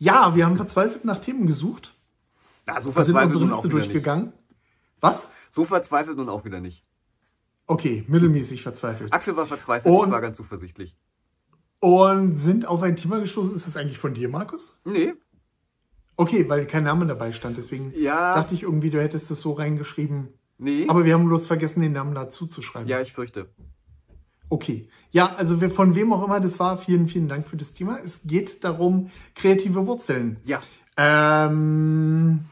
Ja, wir haben verzweifelt nach Themen gesucht. Ja, so Wir sind verzweifelt unsere Liste wieder nicht. durchgegangen. Was? So verzweifelt nun auch wieder nicht. Okay, mittelmäßig verzweifelt. Axel war verzweifelt, Und- ich war ganz zuversichtlich. Und sind auf ein Thema gestoßen. Ist es eigentlich von dir, Markus? Nee, Okay, weil kein Name dabei stand. Deswegen Ja. dachte ich irgendwie, du hättest es so reingeschrieben. nee. Aber wir haben bloß vergessen, den Namen dazu zu schreiben. ja, ich fürchte. Okay. Ja, also wir, von wem auch immer das war, vielen, vielen Dank für das Thema. Es geht darum, kreative Wurzeln. Ja. Ähm,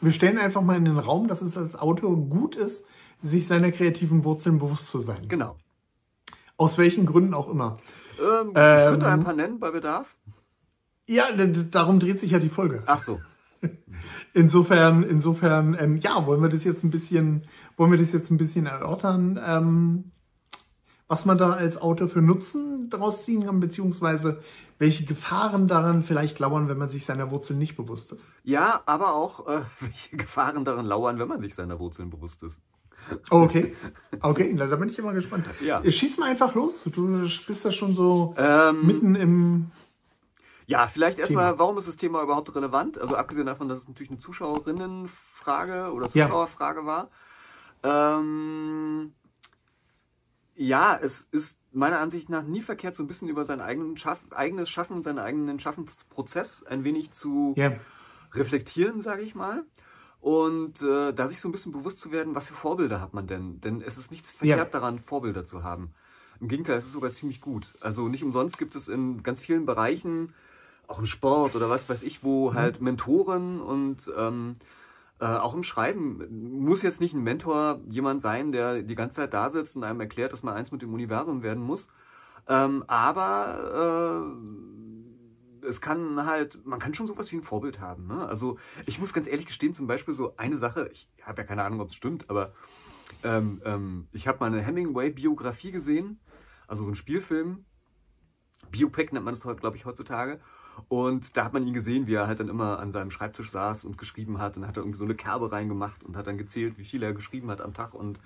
wir stellen einfach mal in den Raum, dass es als Autor gut ist, sich seiner kreativen Wurzeln bewusst zu sein. Genau. Aus welchen Gründen auch immer. Ähm, ich Ähm, könnte ein paar nennen bei Bedarf. Ja, darum dreht sich ja die Folge. Ach so. Insofern, insofern, ähm, ja, wollen wir das jetzt ein bisschen, wollen wir das jetzt ein bisschen erörtern, ähm, was man da als Autor für Nutzen daraus ziehen kann, beziehungsweise welche Gefahren daran vielleicht lauern, wenn man sich seiner Wurzeln nicht bewusst ist. Ja, aber auch, äh, welche Gefahren darin lauern, wenn man sich seiner Wurzeln bewusst ist. Oh, okay. Okay, da bin ich immer gespannt. Ja. Schieß mal einfach los. Du bist da schon so Ähm, mitten im. Ja, vielleicht erstmal, warum ist das Thema überhaupt relevant? Also abgesehen davon, dass es natürlich eine Zuschauerinnenfrage oder Ja. Zuschauerfrage war. Ähm, ja, es ist meiner Ansicht nach nie verkehrt, so ein bisschen über sein Schaff, eigenes Schaffen und seinen eigenen Schaffensprozess ein wenig zu Ja, reflektieren, sage ich mal. Und äh, da sich so ein bisschen bewusst zu werden, was für Vorbilder hat man denn? Denn es ist nichts verkehrt daran, Vorbilder zu haben. Im Gegenteil, es ist sogar ziemlich gut. Also nicht umsonst gibt es in ganz vielen Bereichen, auch im Sport oder was weiß ich, wo halt Mentoren und ähm, äh, auch im Schreiben muss jetzt nicht ein Mentor jemand sein, der die ganze Zeit da sitzt und einem erklärt, dass man eins mit dem Universum werden muss. Ähm, aber äh, es kann halt, man kann schon sowas wie ein Vorbild haben. Ne? Also ich muss ganz ehrlich gestehen, zum Beispiel so eine Sache, ich habe ja keine Ahnung, ob es stimmt, aber ähm, ähm, ich habe mal eine Hemingway-Biografie gesehen, also so ein Spielfilm. Biopic nennt man das glaube ich, heutzutage. Und da hat man ihn gesehen, wie er halt dann immer an seinem Schreibtisch saß und geschrieben hat. Und hat er irgendwie so eine Kerbe reingemacht und hat dann gezählt, wie viel er geschrieben hat am Tag. Und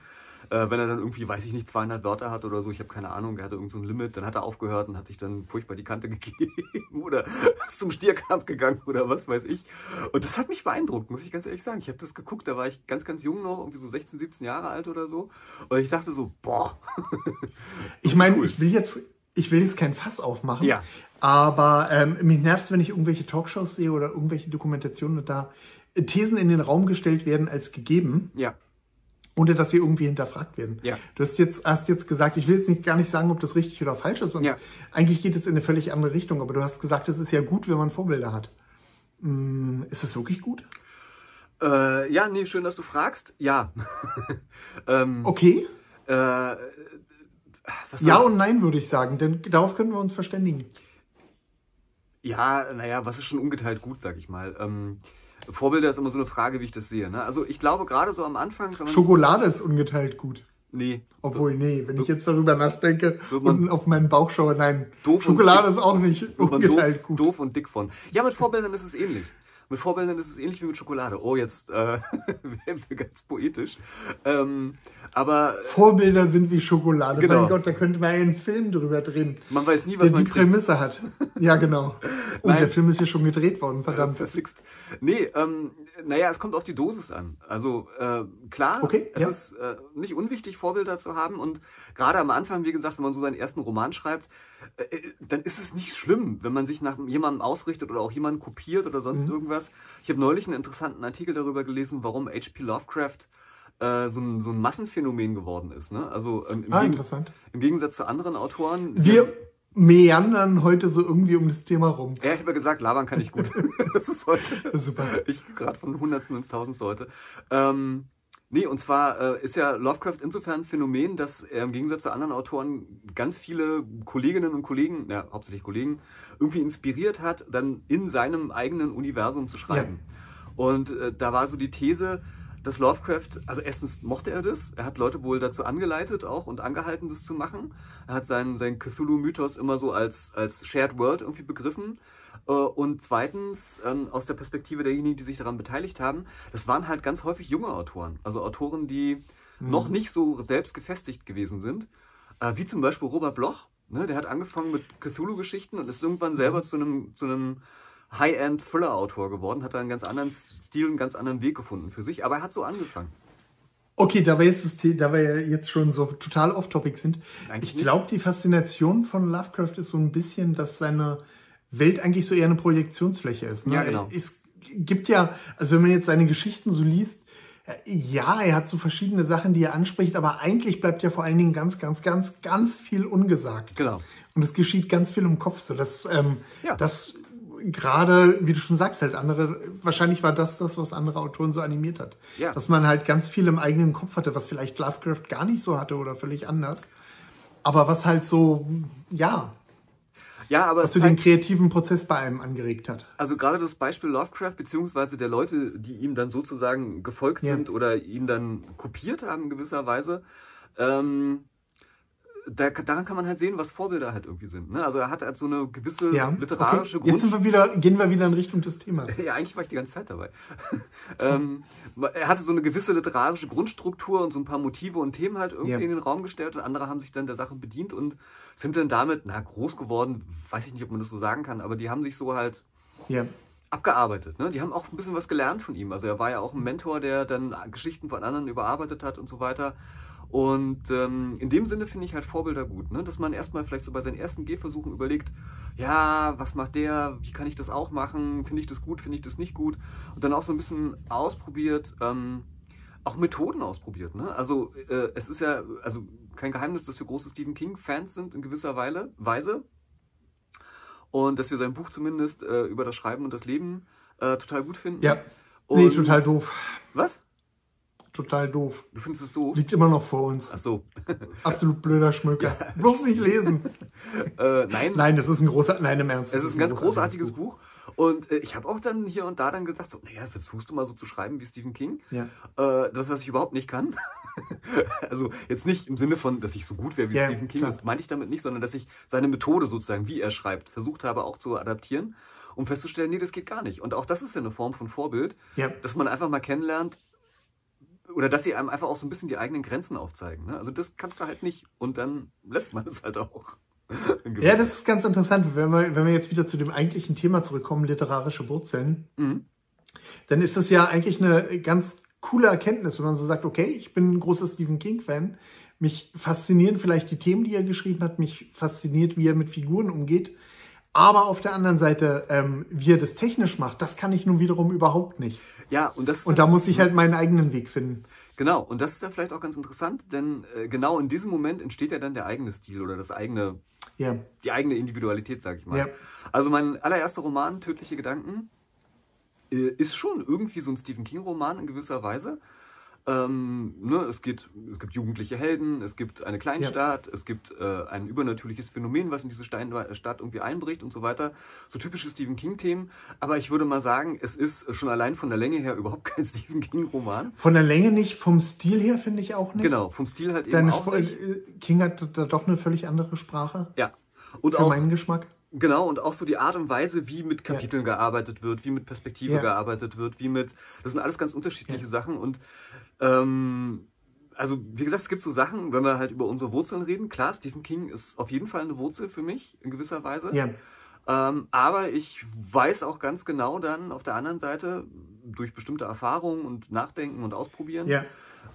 äh, wenn er dann irgendwie, weiß ich nicht, 200 Wörter hat oder so, ich habe keine Ahnung, er hatte irgend so ein Limit, dann hat er aufgehört und hat sich dann furchtbar die Kante gegeben oder ist zum Stierkampf gegangen oder was weiß ich. Und das hat mich beeindruckt, muss ich ganz ehrlich sagen. Ich habe das geguckt, da war ich ganz, ganz jung noch, irgendwie so 16, 17 Jahre alt oder so. Und ich dachte so, boah. ich meine, ich will jetzt, ich will jetzt kein Fass aufmachen. Ja. Aber ähm, mich nervt wenn ich irgendwelche Talkshows sehe oder irgendwelche Dokumentationen und da Thesen in den Raum gestellt werden als gegeben, Ja, ohne dass sie irgendwie hinterfragt werden. Ja. Du hast jetzt, hast jetzt gesagt, ich will jetzt nicht, gar nicht sagen, ob das richtig oder falsch ist. Und Ja. eigentlich geht es in eine völlig andere Richtung. Aber du hast gesagt, es ist ja gut, wenn man Vorbilder hat. Hm, ist es wirklich gut? äh, ja, nee, schön, dass du fragst. Ja. ähm, Okay. äh, Ja und nein, würde ich sagen. Denn darauf können wir uns verständigen. Ja, naja, was ist schon ungeteilt gut, sag ich mal. Ähm, Vorbilder ist immer so eine Frage, wie ich das sehe. Ne? Also ich glaube gerade so am Anfang. Schokolade ist ungeteilt gut. nee, Obwohl, nee, wenn ich jetzt darüber nachdenke und auf meinen Bauch schaue, nein. Doof Schokolade ist auch nicht ungeteilt doof, gut. doof und dick von. Ja, mit Vorbildern ist es ähnlich. Mit Vorbildern ist es ähnlich wie mit Schokolade. Oh, jetzt äh, werden wir ganz poetisch. Ähm, aber Vorbilder sind wie Schokolade. Genau. Mein Gott, da könnte man einen Film drüber drehen, man weiß nie, was der man die kriegt. Prämisse hat. Ja, genau. Und Nein. der Film ist ja schon gedreht worden, verdammt. Verflixt. Nee, ähm, naja, es kommt auf die Dosis an. Also äh, klar, Okay, es ja. ist äh, nicht unwichtig, Vorbilder zu haben. Und gerade am Anfang, wie gesagt, wenn man so seinen ersten Roman schreibt, äh, äh, dann ist es nicht schlimm, wenn man sich nach jemandem ausrichtet oder auch jemanden kopiert oder Mhm. sonst irgendwas. Ich habe neulich einen interessanten Artikel darüber gelesen, warum H.P. Lovecraft äh, so, ein, so ein Massenphänomen geworden ist. Ne? Also ähm, im, Ah, interessant. im Gegensatz zu anderen Autoren. Wir meandern heute so irgendwie um das Thema rum. Ja, ich habe ja gesagt, labern kann ich gut. das ist heute. Super. Ich gerade von Hundertsten ins Tausendste heute. Ähm, nee, und zwar äh, ist ja Lovecraft insofern ein Phänomen, dass er im Gegensatz zu anderen Autoren ganz viele Kolleginnen und Kollegen, ja, hauptsächlich Kollegen, irgendwie inspiriert hat, dann in seinem eigenen Universum zu schreiben. Und äh, da war so die These, dass Lovecraft, also erstens mochte er das, er hat Leute wohl dazu angeleitet auch und angehalten, das zu machen. Er hat seinen, seinen Cthulhu-Mythos immer so als, als Shared World irgendwie begriffen. Äh, Und zweitens, ähm, aus der Perspektive derjenigen, die sich daran beteiligt haben, das waren halt ganz häufig junge Autoren. Also Autoren, die noch nicht so selbst gefestigt gewesen sind. Äh, Wie zum Beispiel Robert Bloch. Ne? Der hat angefangen mit Cthulhu-Geschichten und ist irgendwann selber zu einem, zu einem High-End-Thriller-Autor geworden, hat da einen ganz anderen Stil, einen ganz anderen Weg gefunden für sich, aber er hat so angefangen. Okay, da wir jetzt, das, da wir ja jetzt schon so total off-topic sind, Eigentlich ich glaube, die Faszination von Lovecraft ist so ein bisschen, dass seine Welt eigentlich so eher eine Projektionsfläche ist. Ne? Ja, genau. Es gibt ja, also wenn man jetzt seine Geschichten so liest, äh, ja, er hat so verschiedene Sachen, die er anspricht, aber eigentlich bleibt ja vor allen Dingen ganz, ganz, ganz, ganz viel ungesagt. Genau. Und es geschieht ganz viel im Kopf, so dass ähm, Ja. das gerade, wie du schon sagst, halt andere, wahrscheinlich war das das, was andere Autoren so animiert hat. Ja. Dass man halt ganz viel im eigenen Kopf hatte, was vielleicht Lovecraft gar nicht so hatte oder völlig anders. Aber was halt so, ja, Ja, aber was so den kreativen Prozess bei einem angeregt hat. Also gerade das Beispiel Lovecraft, beziehungsweise der Leute, die ihm dann sozusagen gefolgt Ja. sind oder ihn dann kopiert haben in gewisser Weise, ähm, da, daran kann man halt sehen, was Vorbilder halt irgendwie sind. Ne? Also er hat halt so eine gewisse Ja, literarische okay. Jetzt sind wir wieder, gehen wir wieder in Richtung des Themas. Ja, eigentlich war ich die ganze Zeit dabei. ähm, er hatte so eine gewisse literarische Grundstruktur und so ein paar Motive und Themen halt irgendwie Ja. in den Raum gestellt und andere haben sich dann der Sache bedient und sind dann damit, na, groß geworden, weiß ich nicht, ob man das so sagen kann, aber die haben sich so halt Ja, abgearbeitet. Ne? Die haben auch ein bisschen was gelernt von ihm. Also er war ja auch ein Mentor, der dann Geschichten von anderen überarbeitet hat und so weiter. Und ähm, in dem Sinne finde ich halt Vorbilder gut, ne? dass man erstmal vielleicht so bei seinen ersten Gehversuchen überlegt, ja, was macht der, wie kann ich das auch machen, finde ich das gut, finde ich das nicht gut und dann auch so ein bisschen ausprobiert, ähm, auch Methoden ausprobiert. Ne? Also äh, es ist ja also kein Geheimnis, dass wir große Stephen King-Fans sind in gewisser Weile, Weise und dass wir sein Buch zumindest äh, über das Schreiben und das Leben äh, total gut finden. ja. Und, Nee, total doof. Was? Total doof. Du findest es doof? Liegt immer noch vor uns. Ach so. Absolut blöder Schmöker. Bloß nicht lesen. äh, nein, Nein, das ist ein großer, nein, im Ernst. es ist ein ganz großartiges Buch. Und äh, ich habe auch dann hier und da dann gedacht, so, naja, versuchst du mal so zu schreiben wie Stephen King. Ja. Äh, das, was ich überhaupt nicht kann. also jetzt nicht im Sinne von, dass ich so gut wäre wie Ja, Stephen King, klar. das meinte ich damit nicht, sondern dass ich seine Methode sozusagen, wie er schreibt, versucht habe auch zu adaptieren, um festzustellen, nee, das geht gar nicht. Und auch das ist ja eine Form von Vorbild, Ja. dass man einfach mal kennenlernt, oder dass sie einem einfach auch so ein bisschen die eigenen Grenzen aufzeigen. Ne? Also das kannst du halt nicht und dann lässt man es halt auch. Ja, das ist ganz interessant. Wenn wir, wenn wir jetzt wieder zu dem eigentlichen Thema zurückkommen, literarische Wurzeln, Mhm. dann ist das ja eigentlich eine ganz coole Erkenntnis, wenn man so sagt, okay, ich bin ein großer Stephen King-Fan. Mich faszinieren vielleicht die Themen, die er geschrieben hat. Mich fasziniert, wie er mit Figuren umgeht. Aber auf der anderen Seite, ähm, wie er das technisch macht, das kann ich nun wiederum überhaupt nicht. Ja, und das Und da muss ich halt meinen eigenen Weg finden. Genau, und das ist dann vielleicht auch ganz interessant, denn äh, genau in diesem Moment entsteht ja dann der eigene Stil oder das eigene, Ja, die eigene Individualität, sag ich mal. Ja. Also mein allererster Roman, Tödliche Gedanken, äh, ist schon irgendwie so ein Stephen King-Roman in gewisser Weise. Ähm, ne, es, geht, es gibt jugendliche Helden, es gibt eine Kleinstadt, es gibt äh, ein übernatürliches Phänomen, was in diese Stein Stadt irgendwie einbricht und so weiter. So typische Stephen King-Themen. Aber ich würde mal sagen, es ist schon allein von der Länge her überhaupt kein Stephen King-Roman. von der Länge nicht, vom Stil her finde ich auch nicht. Genau, vom Stil halt eben Deine auch Spr nicht. äh, King hat da doch eine völlig andere Sprache. Ja. Und Für auch, meinen Geschmack. Genau, und auch so die Art und Weise, wie mit Kapiteln gearbeitet wird, wie mit Perspektive Ja. gearbeitet wird, wie mit, das sind alles ganz unterschiedliche Sachen und, ähm, also, wie gesagt, es gibt so Sachen, wenn wir halt über unsere Wurzeln reden. Klar, Stephen King ist auf jeden Fall eine Wurzel für mich, in gewisser Weise. Ja. Ähm, aber ich weiß auch ganz genau dann auf der anderen Seite, durch bestimmte Erfahrungen und Nachdenken und Ausprobieren, Ja.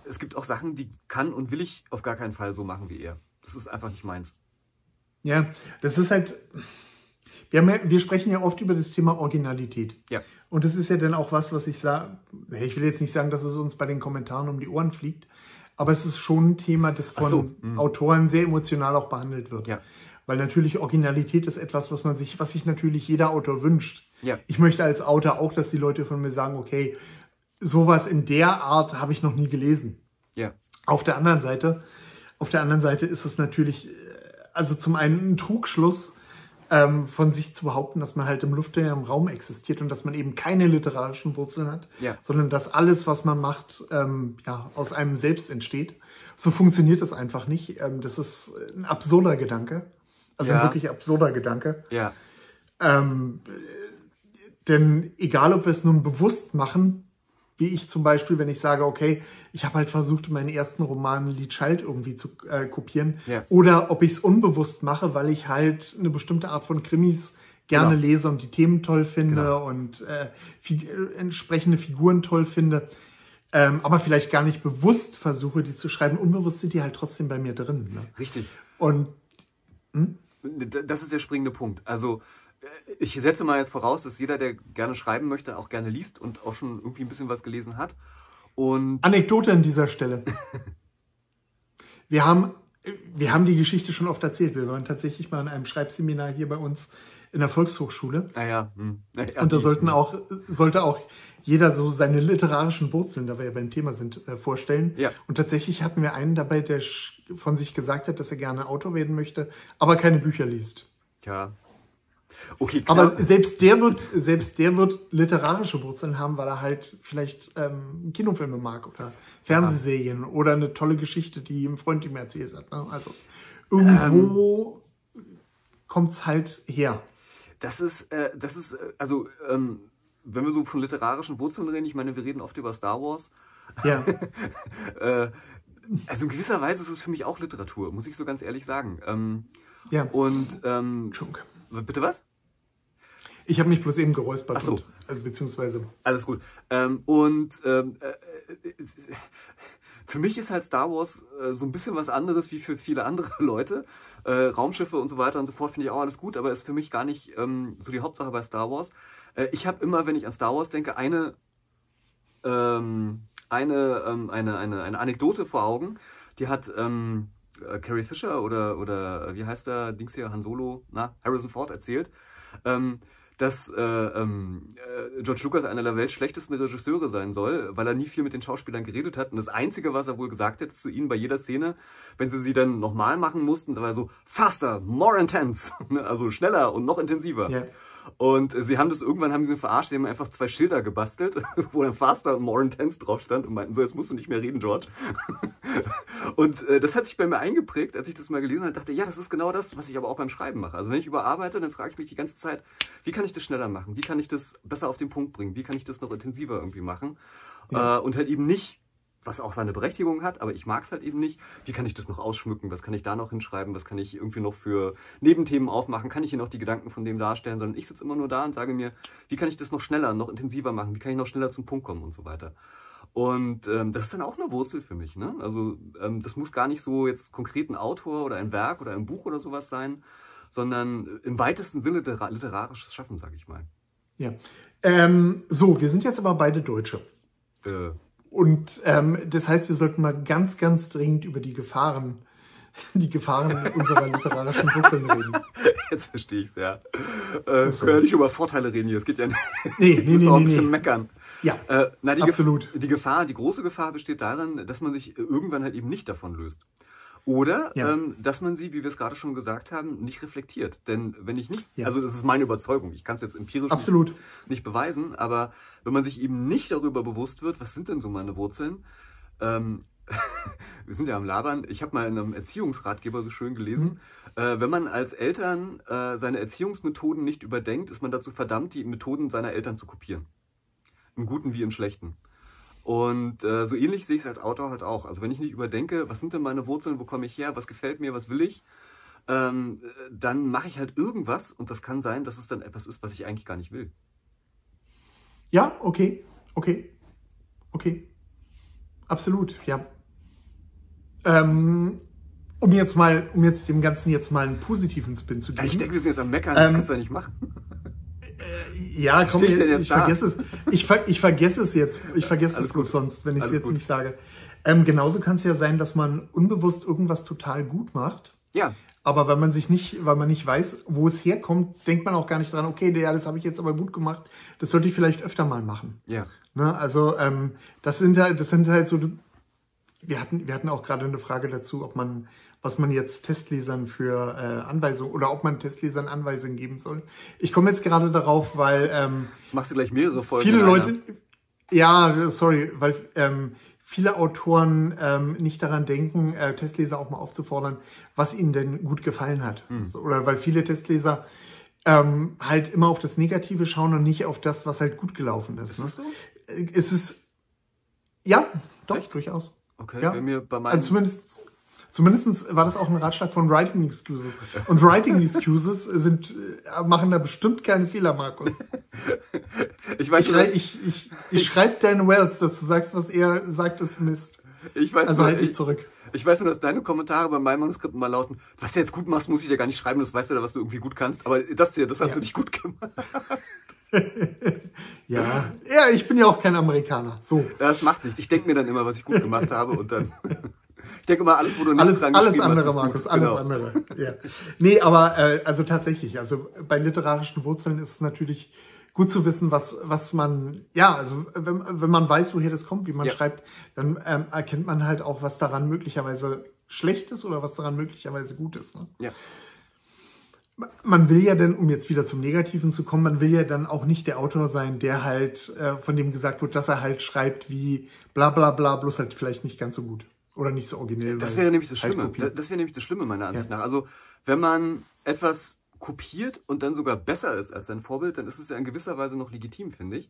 es gibt auch Sachen, die kann und will ich auf gar keinen Fall so machen wie er. Das ist einfach nicht meins. Ja, das ist halt. Wir, ja, wir sprechen ja oft über das Thema Originalität. Ja. Und das ist ja dann auch was, was ich sage. Ich will jetzt nicht sagen, dass es uns bei den Kommentaren um die Ohren fliegt, aber es ist schon ein Thema, das von so, mhm. Autoren sehr emotional auch behandelt wird. Ja. Weil natürlich Originalität ist etwas, was man sich, was sich natürlich jeder Autor wünscht. Ja. Ich möchte als Autor auch, dass die Leute von mir sagen, okay, sowas in der Art habe ich noch nie gelesen. Ja. Auf der anderen Seite, auf der anderen Seite ist es natürlich, äh, also zum einen ein Trugschluss ähm, von sich zu behaupten, dass man halt im luftleeren Raum existiert und dass man eben keine literarischen Wurzeln hat, Ja. sondern dass alles, was man macht, ähm, ja, aus einem selbst entsteht. So funktioniert das einfach nicht. Ähm, das ist ein absurder Gedanke. Also Ja. ein wirklich absurder Gedanke. Ja. Ähm, denn egal, ob wir es nun bewusst machen, wie ich zum Beispiel, wenn ich sage, okay, ich habe halt versucht, meinen ersten Roman Lee Child irgendwie zu äh, kopieren, Ja. oder ob ich es unbewusst mache, weil ich halt eine bestimmte Art von Krimis gerne Genau. lese und die Themen toll finde Genau. und äh, fi äh, entsprechende Figuren toll finde, ähm, aber vielleicht gar nicht bewusst versuche, die zu schreiben. Unbewusst sind die halt trotzdem bei mir drin. Ne? Richtig. Und Das ist der springende Punkt. Also ich setze mal jetzt voraus, dass jeder, der gerne schreiben möchte, auch gerne liest und auch schon irgendwie ein bisschen was gelesen hat. Und Anekdote an dieser Stelle. Wir haben, wir haben die Geschichte schon oft erzählt. Wir waren tatsächlich mal in einem Schreibseminar hier bei uns in der Volkshochschule. naja, hm, naja, Und da sollten auch, sollte auch jeder so seine literarischen Wurzeln, da wir ja beim Thema sind, äh, vorstellen. Ja. Und tatsächlich hatten wir einen dabei, der von sich gesagt hat, dass er gerne Autor werden möchte, aber keine Bücher liest. Tja. Okay, klar. Aber selbst der wird, selbst der wird literarische Wurzeln haben, weil er halt vielleicht ähm, Kinofilme mag oder Fernsehserien oder eine tolle Geschichte, die ein Freund ihm erzählt hat. Ne? Also irgendwo kommt's halt her. Das ist, äh, das ist, äh, also, ähm, wenn wir so von literarischen Wurzeln reden, ich meine, wir reden oft über Star Wars. Ja, Äh, also in gewisser Weise ist es für mich auch Literatur, muss ich so ganz ehrlich sagen. Ähm, ja. und, ähm, bitte was? Ich habe mich bloß eben geräuspert, Ach so. und, also, beziehungsweise Alles gut. Ähm, und ähm, äh, äh, für mich ist halt Star Wars äh, so ein bisschen was anderes wie für viele andere Leute. Äh, Raumschiffe und so weiter und so fort finde ich auch alles gut, aber ist für mich gar nicht ähm, so die Hauptsache bei Star Wars. Äh, ich habe immer, wenn ich an Star Wars denke, eine, ähm, eine, ähm, eine, eine, eine Anekdote vor Augen. Die hat ähm, äh, Carrie Fisher oder, oder äh, wie heißt der Dings hier, Han Solo, na, Harrison Ford erzählt. Ähm, dass äh, ähm, äh, George Lucas einer der weltschlechtesten Regisseure sein soll, weil er nie viel mit den Schauspielern geredet hat. Und das Einzige, was er wohl gesagt hat zu ihnen bei jeder Szene, wenn sie sie dann nochmal machen mussten, war so faster, more intense, Ne? also schneller und noch intensiver. Ja. Und sie haben das irgendwann haben sie verarscht, die haben einfach zwei Schilder gebastelt, wo dann faster und more intense drauf stand und meinten so, jetzt musst du nicht mehr reden, George. und äh, das hat sich bei mir eingeprägt, als ich das mal gelesen habe, dachte, ja, das ist genau das, was ich aber auch beim Schreiben mache. Also wenn ich überarbeite, dann frage ich mich die ganze Zeit, wie kann ich das schneller machen? Wie kann ich das besser auf den Punkt bringen? Wie kann ich das noch intensiver irgendwie machen? Ja. Äh, und halt eben nicht was auch seine Berechtigung hat, aber ich mag es halt eben nicht. Wie kann ich das noch ausschmücken? Was kann ich da noch hinschreiben? Was kann ich irgendwie noch für Nebenthemen aufmachen? Kann ich hier noch die Gedanken von dem darstellen? Sondern ich sitze immer nur da und sage mir, wie kann ich das noch schneller, noch intensiver machen? Wie kann ich noch schneller zum Punkt kommen und so weiter. Und ähm, das ist dann auch eine Wurzel für mich. Ne? Also ähm, das muss gar nicht so jetzt konkret ein Autor oder ein Werk oder ein Buch oder sowas sein, sondern im weitesten Sinne litera- literarisches Schaffen, sage ich mal. ja. Ähm, so, wir sind jetzt aber beide Deutsche. Äh, Und ähm, das heißt, wir sollten mal ganz, ganz dringend über die Gefahren, die Gefahren unserer literarischen Wurzeln reden. jetzt verstehe ich es, ja. Äh, so. können ja nicht über Vorteile reden hier. Es geht ja nicht. Nee, Wir nee, müssen nee, auch ein nee, bisschen nee. meckern. Ja, Äh, na, die, Absolut. Gef die Gefahr, die große Gefahr besteht darin, dass man sich irgendwann halt eben nicht davon löst. Oder Ja. ähm, dass man sie, wie wir es gerade schon gesagt haben, nicht reflektiert. Denn wenn ich nicht, Ja. also das ist meine Überzeugung, ich kann es jetzt empirisch absolut. nicht, beweisen, aber wenn man sich eben nicht darüber bewusst wird, was sind denn so meine Wurzeln, ähm, wir sind ja am Labern, ich habe mal in einem Erziehungsratgeber so schön gelesen, äh, wenn man als Eltern äh, seine Erziehungsmethoden nicht überdenkt, ist man dazu verdammt, die Methoden seiner Eltern zu kopieren. Im Guten wie im Schlechten. Und äh, so ähnlich sehe ich es als Autor halt auch. Also wenn ich nicht überdenke, was sind denn meine Wurzeln, wo komme ich her, was gefällt mir, was will ich, ähm, äh, dann mache ich halt irgendwas und das kann sein, dass es dann etwas ist, was ich eigentlich gar nicht will. Ja, okay, okay, okay. Absolut, ja. Ähm, um jetzt mal, um jetzt dem Ganzen jetzt mal einen positiven Spin zu Ja, geben. ich denke, wir sind jetzt am Meckern, das Ähm, kannst du ja nicht machen. Ja, komm, ich, ich vergesse es. Ich, ver, ich vergesse es jetzt. Ich vergesse Alles es bloß sonst, wenn ich es jetzt gut. nicht sage. Ähm, genauso kann es ja sein, dass man unbewusst irgendwas total gut macht. Ja, Aber wenn man sich nicht, weil man nicht weiß, wo es herkommt, denkt man auch gar nicht dran, okay, ja, das habe ich jetzt aber gut gemacht. Das sollte ich vielleicht öfter mal machen. ja. Ne? Also ähm, das sind halt, das sind halt so. Wir hatten, wir hatten auch gerade eine Frage dazu, ob man, was man jetzt Testlesern für äh, Anweisungen oder ob man Testlesern Anweisungen geben soll. Ich komme jetzt gerade darauf, weil ähm, Jetzt machst du gleich mehrere Folgen. viele. Leute, ja, sorry, weil ähm, viele Autoren ähm, nicht daran denken, äh, Testleser auch mal aufzufordern, was ihnen denn gut gefallen hat. Hm. So, oder weil viele Testleser ähm, halt immer auf das Negative schauen und nicht auf das, was halt gut gelaufen ist. Ist ne? das so? Äh, Es ist, ja, doch, Echt? durchaus. Okay, Ja. bei mir bei meinem. Also zumindest, Zumindest war das auch ein Ratschlag von Writing Excuses. Und Writing Excuses sind, äh, machen da bestimmt keine Fehler, Markus. Ich weiß Ich, nur, ich, ich, ich schreibe Dan Wells, dass du sagst, was er sagt, ist Mist. ich weiß Also halt dich ich, zurück. ich weiß nur, dass deine Kommentare bei meinem Manuskript mal lauten, was du jetzt gut machst, muss ich ja gar nicht schreiben, das weißt du ja, was du irgendwie gut kannst. Aber das hier, das hast Ja. du nicht gut gemacht. Ja. Ja, ich bin ja auch kein Amerikaner. So. Das macht nichts. Ich denke mir dann immer, was ich gut gemacht habe und dann. ich denke immer, alles, wo du nicht Alles, dran alles hast, andere, gut. Markus, alles Genau. andere. Ja. Nee, aber äh, also tatsächlich, also bei literarischen Wurzeln ist es natürlich gut zu wissen, was, was man, ja, also wenn, wenn man weiß, woher das kommt, wie man Ja. schreibt, dann ähm, erkennt man halt auch, was daran möglicherweise schlecht ist oder was daran möglicherweise gut ist. Ne? Ja. Man will ja dann, um jetzt wieder zum Negativen zu kommen, man will ja dann auch nicht der Autor sein, der halt, äh, von dem gesagt wird, dass er halt schreibt wie bla bla bla, bloß halt vielleicht nicht ganz so gut. Oder nicht so originell. Das wäre nämlich das halt Schlimme. kopiert. Das wäre nämlich das Schlimme meiner Ansicht Ja. nach. Also, wenn man etwas kopiert und dann sogar besser ist als sein Vorbild, dann ist es ja in gewisser Weise noch legitim, finde ich.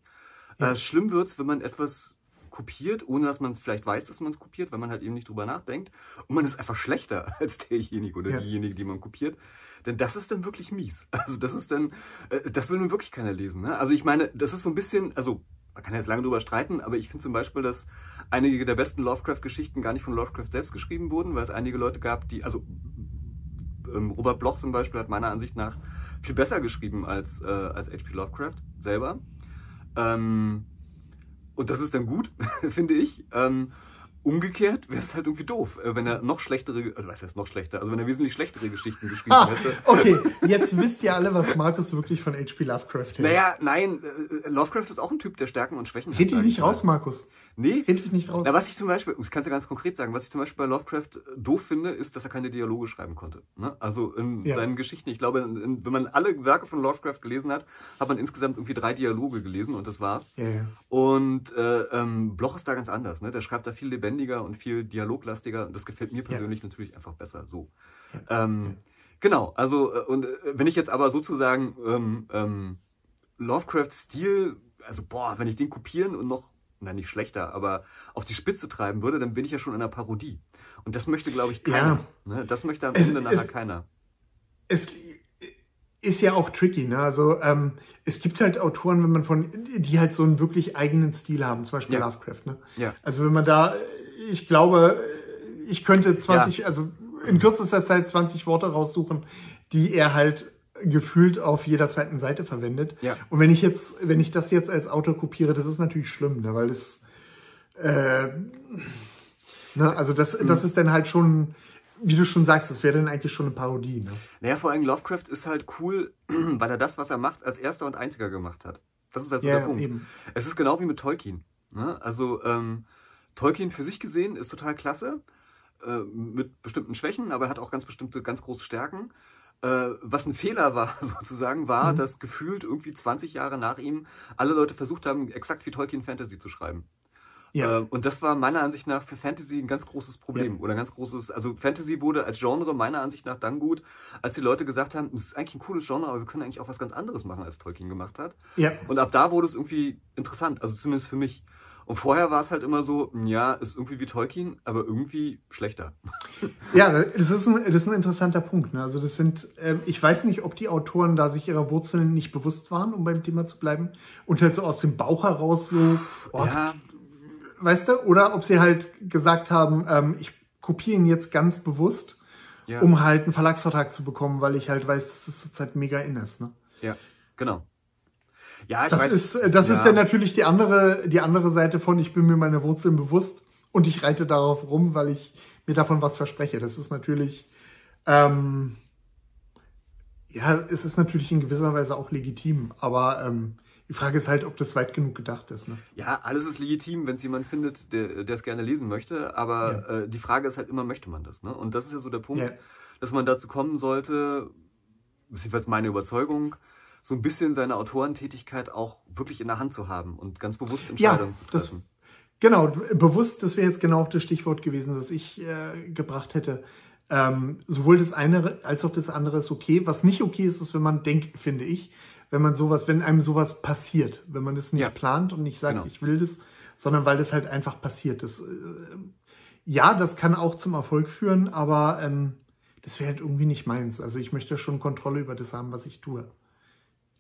Ja. Äh, schlimm wird's, wenn man etwas kopiert, ohne dass man es vielleicht weiß, dass man es kopiert, weil man halt eben nicht drüber nachdenkt. Und man ist einfach schlechter als derjenige oder Ja. diejenige, die man kopiert. Denn das ist dann wirklich mies. Also das ist dann, äh, das will nun wirklich keiner lesen. Ne? Also ich meine, das ist so ein bisschen, also man kann jetzt lange drüber streiten, aber ich finde zum Beispiel, dass einige der besten Lovecraft-Geschichten gar nicht von Lovecraft selbst geschrieben wurden, weil es einige Leute gab, die, also ähm, Robert Bloch zum Beispiel hat meiner Ansicht nach viel besser geschrieben als, äh, als H.P. Lovecraft selber. Ähm, und das ist dann gut, finde ich. Ähm, umgekehrt wäre es halt irgendwie doof, äh, wenn er noch schlechtere, äh, was heißt noch schlechter, also wenn er wesentlich schlechtere Geschichten geschrieben Ah, hätte. okay, jetzt wisst ihr alle, was Markus wirklich von H.P. Lovecraft hält. Naja, nein, äh, Lovecraft ist auch ein Typ, der Stärken und Schwächen hat. Red dich nicht raus, Markus. Nee, Red dich nicht raus. Na, was ich zum Beispiel, ich kann es ja ganz konkret sagen, was ich zum Beispiel bei Lovecraft äh, doof finde, ist, dass er keine Dialoge schreiben konnte. Ne? Also in Ja. seinen Geschichten, ich glaube, in, in, wenn man alle Werke von Lovecraft gelesen hat, hat man insgesamt irgendwie drei Dialoge gelesen und das war's. ja, ja. Und äh, ähm, Bloch ist da ganz anders. Ne? Der schreibt da viel lebendiger und viel dialoglastiger und das gefällt mir persönlich natürlich einfach besser. So. Ähm, Genau, also äh, und äh, wenn ich jetzt aber sozusagen ähm, ähm, Lovecrafts Stil, also boah, wenn ich den kopieren und noch, na nicht schlechter, aber auf die Spitze treiben würde, dann bin ich ja schon in einer Parodie. Und das möchte, glaube ich, keiner. Ne? Das möchte am Es- Ende nachher es- keiner. Es ist ja auch tricky, ne? Also ähm, es gibt halt Autoren, wenn man von, die halt so einen wirklich eigenen Stil haben, zum Beispiel Ja. Lovecraft, ne? Ja. Also wenn man da, ich glaube, ich könnte 20, also in kürzester Zeit 20 Worte raussuchen, die er halt gefühlt auf jeder zweiten Seite verwendet. Ja. Und wenn ich jetzt, wenn ich das jetzt als Autor kopiere, das ist natürlich schlimm, ne? weil das, äh, ne? also das, das ist dann halt schon, wie du schon sagst, das wäre dann eigentlich schon eine Parodie. Ne? Naja, vor allem Lovecraft ist halt cool, weil er das, was er macht, als erster und einziger gemacht hat. Das ist halt so Ja, der Punkt. eben. Es ist genau wie mit Tolkien. Ne? Also ähm, Tolkien für sich gesehen ist total klasse, äh, mit bestimmten Schwächen, aber er hat auch ganz bestimmte, ganz große Stärken. Äh, was ein Fehler war, sozusagen, war, Mhm. dass gefühlt irgendwie 20 Jahre nach ihm alle Leute versucht haben, exakt wie Tolkien Fantasy zu schreiben. Ja. Äh, und das war meiner Ansicht nach für Fantasy ein ganz großes Problem. Oder ein ganz großes, also Fantasy wurde als Genre meiner Ansicht nach dann gut, als die Leute gesagt haben, es ist eigentlich ein cooles Genre, aber wir können eigentlich auch was ganz anderes machen, als Tolkien gemacht hat. ja. Und ab da wurde es irgendwie interessant, also zumindest für mich. Und vorher war es halt immer so, ja, ist irgendwie wie Tolkien, aber irgendwie schlechter. Ja, das ist ein, das ist ein interessanter Punkt. Ne? Also das sind, ähm, ich weiß nicht, ob die Autoren da sich ihrer Wurzeln nicht bewusst waren, um beim Thema zu bleiben, und halt so aus dem Bauch heraus so, oh, Ja, weißt du, oder ob sie halt gesagt haben, ähm, ich kopiere ihn jetzt ganz bewusst, ja, um halt einen Verlagsvertrag zu bekommen, weil ich halt weiß, dass das zurzeit mega in ist. Ne? ja, genau. Ja, ich Das weiß, ist, äh, das ja, ist dann natürlich die andere, die andere Seite von, ich bin mir meiner Wurzeln bewusst und ich reite darauf rum, weil ich mir davon was verspreche. Das ist natürlich, ähm, ja, es ist natürlich in gewisser Weise auch legitim, aber ähm, die Frage ist halt, ob das weit genug gedacht ist. Ne? Ja, alles ist legitim, wenn es jemand findet, der es gerne lesen möchte. Aber äh, die Frage ist halt immer, möchte man das? Ne? Und das ist ja so der Punkt, Ja. dass man dazu kommen sollte, ist jedenfalls meine Überzeugung, so ein bisschen seine Autorentätigkeit auch wirklich in der Hand zu haben und ganz bewusst Entscheidungen zu das- treffen. Genau, bewusst, das wäre jetzt genau auch das Stichwort gewesen, das ich äh, gebracht hätte. Ähm, sowohl das eine als auch das andere ist okay. Was nicht okay ist, ist, wenn man denkt, finde ich, wenn man sowas, wenn einem sowas passiert, wenn man das nicht Ja. plant und nicht sagt, Genau. ich will das, sondern weil das halt einfach passiert. Das, äh, ja, das kann auch zum Erfolg führen, aber ähm, das wäre halt irgendwie nicht meins. Also ich möchte schon Kontrolle über das haben, was ich tue.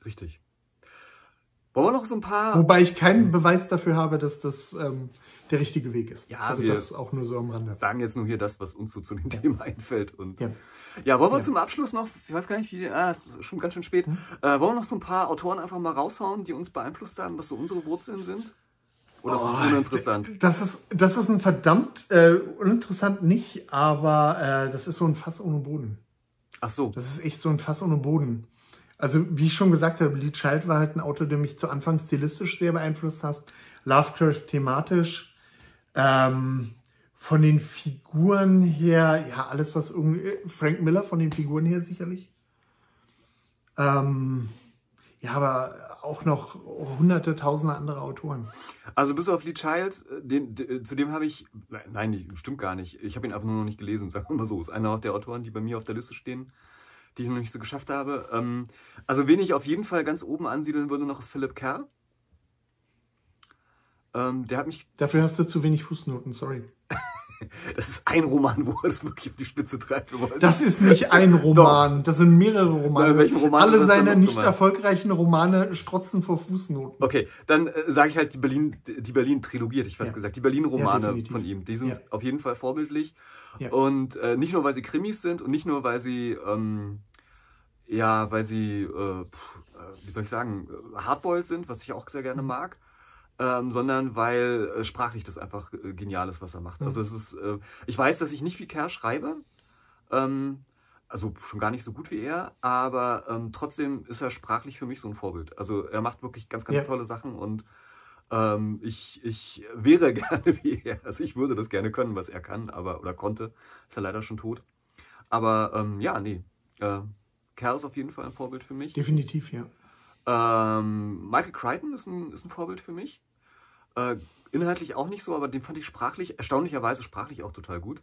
Richtig. Wollen wir noch so ein paar. Wobei ich keinen Beweis dafür habe, dass das ähm, der richtige Weg ist. Ja, also wir das auch nur so am Rande. sagen jetzt nur hier das, was uns so zu dem Ja. Thema einfällt. Und Ja. ja, wollen wir Ja. zum Abschluss noch, ich weiß gar nicht, wie, ah, es ist schon ganz schön spät, Hm? äh, wollen wir noch so ein paar Autoren einfach mal raushauen, die uns beeinflusst haben, was so unsere Wurzeln sind? Oder ist Oh, das uninteressant? Das ist, das ist ein verdammt äh, uninteressant nicht, aber äh, das ist so ein Fass ohne Boden. Ach so, Das ist echt so ein Fass ohne Boden. Also, wie ich schon gesagt habe, Lee Child war halt ein Autor, der mich zu Anfang stilistisch sehr beeinflusst hat. Lovecraft thematisch. Ähm, von den Figuren her, ja, alles was irgendwie. Frank Miller von den Figuren her sicherlich. Ähm, ja, aber auch noch hunderte, tausende andere Autoren. also bis auf Lee Child, äh, den, d- zu dem habe ich, nein, nein, stimmt gar nicht. Ich habe ihn einfach nur noch nicht gelesen, sagen wir mal so. Ist einer der Autoren, die bei mir auf der Liste stehen, die ich noch nicht so geschafft habe. Ähm, also wen ich auf jeden Fall ganz oben ansiedeln würde noch ist Philip Kerr. Ähm, der hat mich Dafür hast du zu wenig Fußnoten, sorry. Das ist ein Roman, wo er das wirklich auf die Spitze treibt. Das ist nicht ein Roman, das sind mehrere Romane. Na, Roman Alle seine nicht gemeint? erfolgreichen Romane strotzen vor Fußnoten. Okay, dann äh, sage ich halt die Berlin, die Berlin-Trilogie, hätte ich fast Ja. gesagt. Die Berlin-Romane Ja, definitiv. von ihm. Die sind Ja. auf jeden Fall vorbildlich. Ja. Und äh, nicht nur, weil sie Krimis sind und nicht nur, weil sie, ähm, ja, weil sie, äh, pff, äh, wie soll ich sagen, äh, hardboiled sind, was ich auch sehr Mhm. gerne mag. Ähm, sondern weil äh, sprachlich das einfach äh, genial ist, was er macht. Mhm. Also es ist, äh, ich weiß, dass ich nicht wie Kerr schreibe, ähm, also schon gar nicht so gut wie er, aber ähm, trotzdem ist er sprachlich für mich so ein Vorbild. Also er macht wirklich ganz, ganz Ja. tolle Sachen und ähm, ich, ich wäre gerne wie er. Also ich würde das gerne können, was er kann, aber oder konnte. Ist er leider schon tot. Aber ähm, ja, nee. Äh, Kerr ist auf jeden Fall ein Vorbild für mich. Definitiv, ja. Ähm, Michael Crichton ist ein, ist ein Vorbild für mich. Äh, inhaltlich auch nicht so, aber den fand ich sprachlich, erstaunlicherweise sprachlich auch total gut.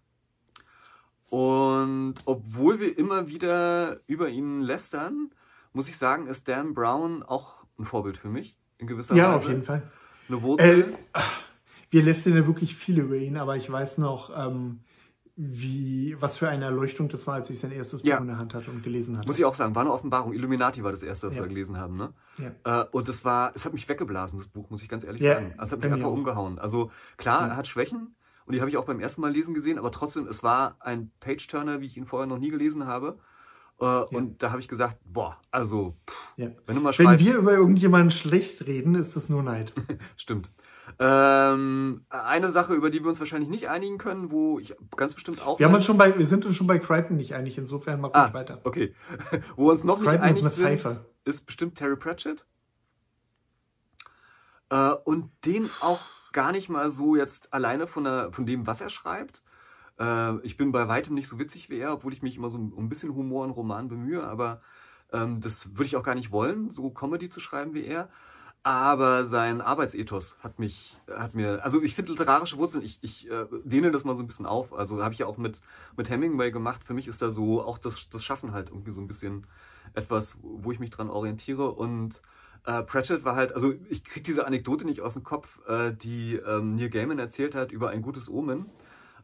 Und obwohl wir immer wieder über ihn lästern, muss ich sagen, ist Dan Brown auch ein Vorbild für mich. In gewisser Ja, Weise. auf jeden Fall. Eine Wurzel. Äh, wir lästern ja wirklich viel über ihn, aber ich weiß noch, ähm, wie, was für eine Erleuchtung das war, als ich sein erstes Buch Ja. in der Hand hatte und gelesen hatte. Muss ich auch sagen, war eine Offenbarung. Illuminati war das erste, was Ja. wir gelesen haben. Ne? ja. Äh, und das war, es hat mich weggeblasen, das Buch, muss ich ganz ehrlich sagen. Also, Es hat mich einfach auch. umgehauen. Also klar, er hat Schwächen und die habe ich auch beim ersten Mal lesen gesehen, aber trotzdem, es war ein Page-Turner, wie ich ihn vorher noch nie gelesen habe. Äh, Und da habe ich gesagt, boah, also, pff, wenn du mal Wenn schreibst, wir über irgendjemanden schlecht reden, ist das nur Neid. stimmt. Ähm, eine Sache, über die wir uns wahrscheinlich nicht einigen können, wo ich ganz bestimmt auch. Wir, haben uns schon bei, wir sind uns schon bei Crichton nicht einig, insofern mach ah, weiter. okay. wo uns noch nicht Crichton ist einig eine sind, ist bestimmt Terry Pratchett. Äh, und den auch gar nicht mal so jetzt alleine von, der, von dem, was er schreibt. Äh, ich bin bei weitem nicht so witzig wie er, obwohl ich mich immer so ein bisschen Humor in Roman bemühe, aber ähm, das würde ich auch gar nicht wollen, so Comedy zu schreiben wie er. Aber sein Arbeitsethos hat mich, hat mir, also ich finde literarische Wurzeln, ich, ich äh, dehne das mal so ein bisschen auf. Also habe ich ja auch mit, mit Hemingway gemacht. Für mich ist da so auch das, das Schaffen halt irgendwie so ein bisschen etwas, wo ich mich dran orientiere. Und äh, Pratchett war halt, also ich kriege diese Anekdote nicht aus dem Kopf, äh, die ähm, Neil Gaiman erzählt hat über ein gutes Omen.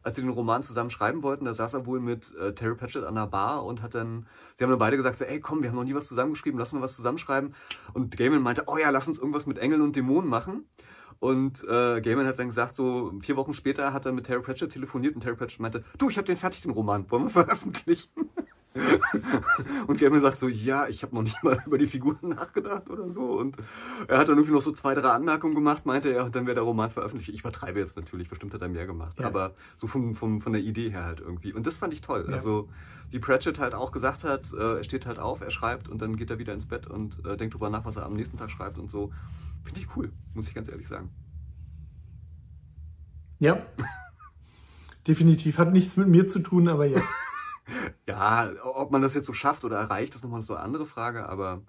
Als sie den Roman zusammen schreiben wollten, da saß er wohl mit äh, Terry Pratchett an der Bar und hat dann, sie haben dann beide gesagt, so, ey komm, wir haben noch nie was zusammengeschrieben, lass mal was zusammenschreiben. Und Gaiman meinte, oh ja, lass uns irgendwas mit Engeln und Dämonen machen. Und äh, Gaiman hat dann gesagt, so vier Wochen später hat er mit Terry Pratchett telefoniert und Terry Pratchett meinte, du, ich habe den fertig, den Roman, wollen wir veröffentlichen? und Gaiman sagt so, ja, ich habe noch nicht mal über die Figuren nachgedacht oder so. Und er hat dann irgendwie noch so zwei, drei Anmerkungen gemacht, meinte er, und dann wäre der Roman veröffentlicht. Ich übertreibe jetzt natürlich, bestimmt hat er mehr gemacht. Ja. Aber so vom, vom, von der Idee her halt irgendwie. Und das fand ich toll. Ja. Also, wie Pratchett halt auch gesagt hat, äh, er steht halt auf, er schreibt und dann geht er wieder ins Bett und äh, denkt drüber nach, was er am nächsten Tag schreibt und so. Finde ich cool, muss ich ganz ehrlich sagen. Ja. Definitiv. Hat nichts mit mir zu tun, aber ja. Ja, ob man das jetzt so schafft oder erreicht, ist nochmal so eine andere Frage, aber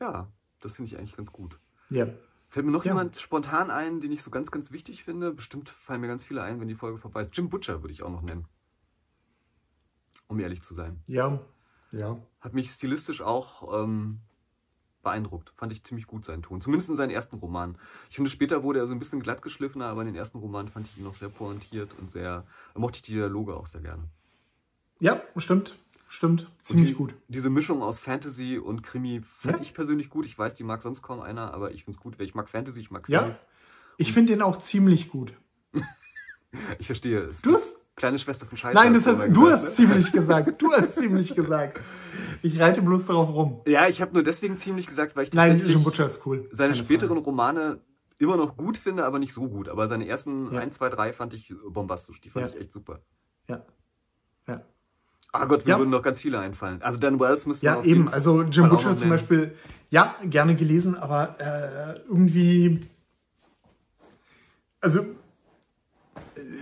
ja, das finde ich eigentlich ganz gut. Ja. Fällt mir noch Ja. jemand spontan ein, den ich so ganz, ganz wichtig finde? Bestimmt fallen mir ganz viele ein, wenn die Folge vorbei ist. Jim Butcher würde ich auch noch nennen. Um ehrlich zu sein. Ja. Ja. Hat mich stilistisch auch ähm, beeindruckt. Fand ich ziemlich gut seinen Ton. Zumindest in seinen ersten Romanen. Ich finde, später wurde er so ein bisschen glatt geschliffener, aber in den ersten Romanen fand ich ihn noch sehr pointiert und sehr, mochte ich die Dialoge auch sehr gerne. Ja, stimmt. Stimmt. Ziemlich die, gut. Diese Mischung aus Fantasy und Krimi fand Ja. ich persönlich gut. Ich weiß, die mag sonst kaum einer, aber ich finde es gut. Ich mag Fantasy, ich mag Ja. Krimis. Ich finde den auch ziemlich gut. Ich verstehe es. Du hast. Kleine Schwester von Scheiße. Nein, das hast du gesagt, hast ziemlich gesagt. Du hast ziemlich gesagt. Ich reite bloß darauf rum. Ne? Ja, ich habe nur deswegen ziemlich gesagt, weil ich Nein, Jim Butcher ist cool. seine Keine späteren Frage. Romane immer noch gut finde, aber nicht so gut. Aber seine ersten Ja. 1, 2, 3 fand ich bombastisch. Die fand Ja. ich echt super. Ja. Ja. Ah Gott, mir Ja. würden noch ganz viele einfallen. Also Dan Wells müssen wir Ja, auf jeden eben. Also Jim Butcher zum. Beispiel, ja, gerne gelesen, aber äh, irgendwie. Also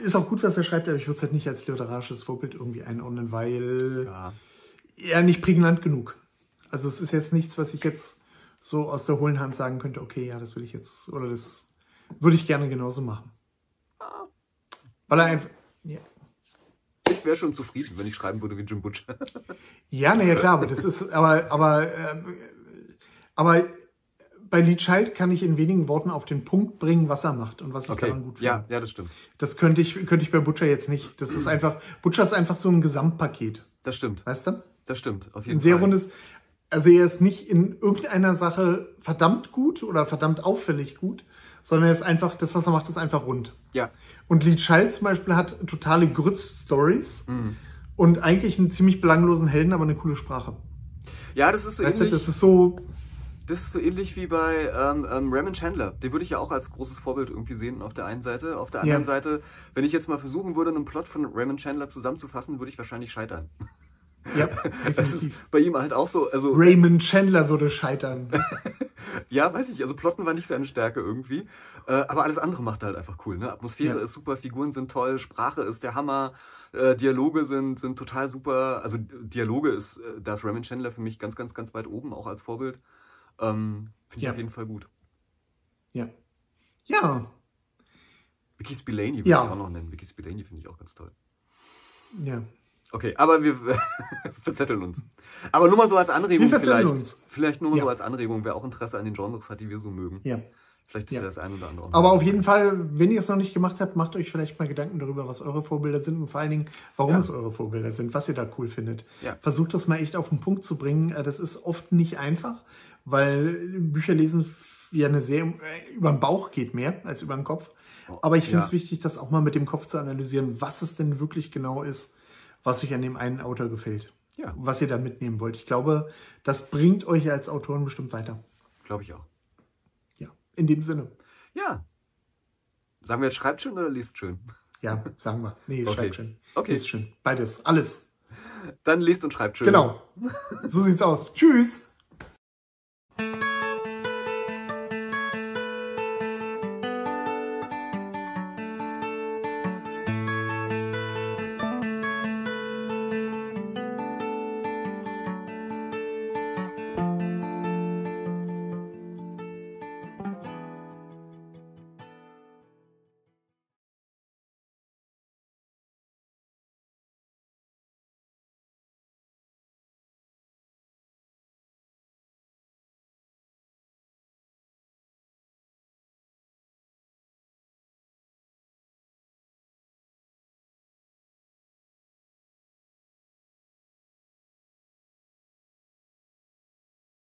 ist auch gut, was er schreibt, aber ich würde es halt nicht als literarisches Vorbild irgendwie einordnen, weil Ja. er nicht prägnant genug. Also es ist jetzt nichts, was ich jetzt so aus der hohlen Hand sagen könnte, okay, ja, das will ich jetzt, oder das würde ich gerne genauso machen. Weil er einfach. Wäre schon zufrieden, wenn ich schreiben würde wie Jim Butcher. Ja, naja, klar, aber das ist, aber, aber, äh, aber bei Lee Child kann ich in wenigen Worten auf den Punkt bringen, was er macht und was ich Okay. daran gut finde. Ja, ja, das stimmt. Das könnte ich, könnte ich bei Butcher jetzt nicht. Das ist einfach, Butcher ist einfach so ein Gesamtpaket, Das stimmt. weißt du? Das stimmt. Auf jeden Ein sehr Fall. rundes, also er ist nicht in irgendeiner Sache verdammt gut oder verdammt auffällig gut, sondern er ist einfach, das, was er macht, ist einfach rund. Ja. Und Lee Child zum Beispiel hat totale Grütz-Stories Mhm. und eigentlich einen ziemlich belanglosen Helden, aber eine coole Sprache. Ja, das ist so Weißt du, ähnlich. das ist so, Das ist so ähnlich wie bei ähm, ähm, Raymond Chandler. Den würde ich ja auch als großes Vorbild irgendwie sehen auf der einen Seite. Auf der anderen Ja. Seite, wenn ich jetzt mal versuchen würde, einen Plot von Raymond Chandler zusammenzufassen, würde ich wahrscheinlich scheitern. ja, Das ist definitiv. bei ihm halt auch so. Also Raymond Chandler würde scheitern. ja, weiß ich. Also Plotten war nicht seine Stärke irgendwie. Äh, aber alles andere macht er halt einfach cool. Ne? Atmosphäre Ja. ist super, Figuren sind toll, Sprache ist der Hammer, äh, Dialoge sind, sind total super. Also Dialoge ist, äh, da ist Raymond Chandler für mich ganz, ganz, ganz weit oben, auch als Vorbild. Ähm, Finde ich Ja. auf jeden Fall gut. Ja. Ja, Vicky Spillane würde Ja. ich auch noch nennen. Vicky Spillane finde ich auch ganz toll. ja. Okay, aber wir verzetteln uns. Aber nur mal so als Anregung Wir vielleicht. uns. Vielleicht nur mal Ja. so als Anregung, wer auch Interesse an den Genres hat, die wir so mögen. Ja. Vielleicht ist Ja. ja das ein oder andere. Aber auf jeden Fall, wenn ihr es noch nicht gemacht habt, macht euch vielleicht mal Gedanken darüber, was eure Vorbilder sind und vor allen Dingen, warum Ja. es eure Vorbilder sind, was ihr da cool findet. Ja. Versucht das mal echt auf den Punkt zu bringen. Äh, Das ist oft nicht einfach, weil Bücher lesen ja eine sehr äh, über den Bauch geht mehr als über den Kopf. Aber ich finde es wichtig, das auch mal mit dem Kopf zu analysieren, was es denn wirklich genau ist, was euch an dem einen Autor gefällt. Ja. Was ihr da mitnehmen wollt. Ich glaube, das bringt euch als Autoren bestimmt weiter. Glaube ich auch. Ja, in dem Sinne. Ja. Sagen wir jetzt schreibt schön oder liest schön? Ja, sagen wir. Nee, Okay. schreibt schön. Okay. Ist schön. Beides. Alles. Dann liest und schreibt schön. Genau. So sieht's aus. Tschüss.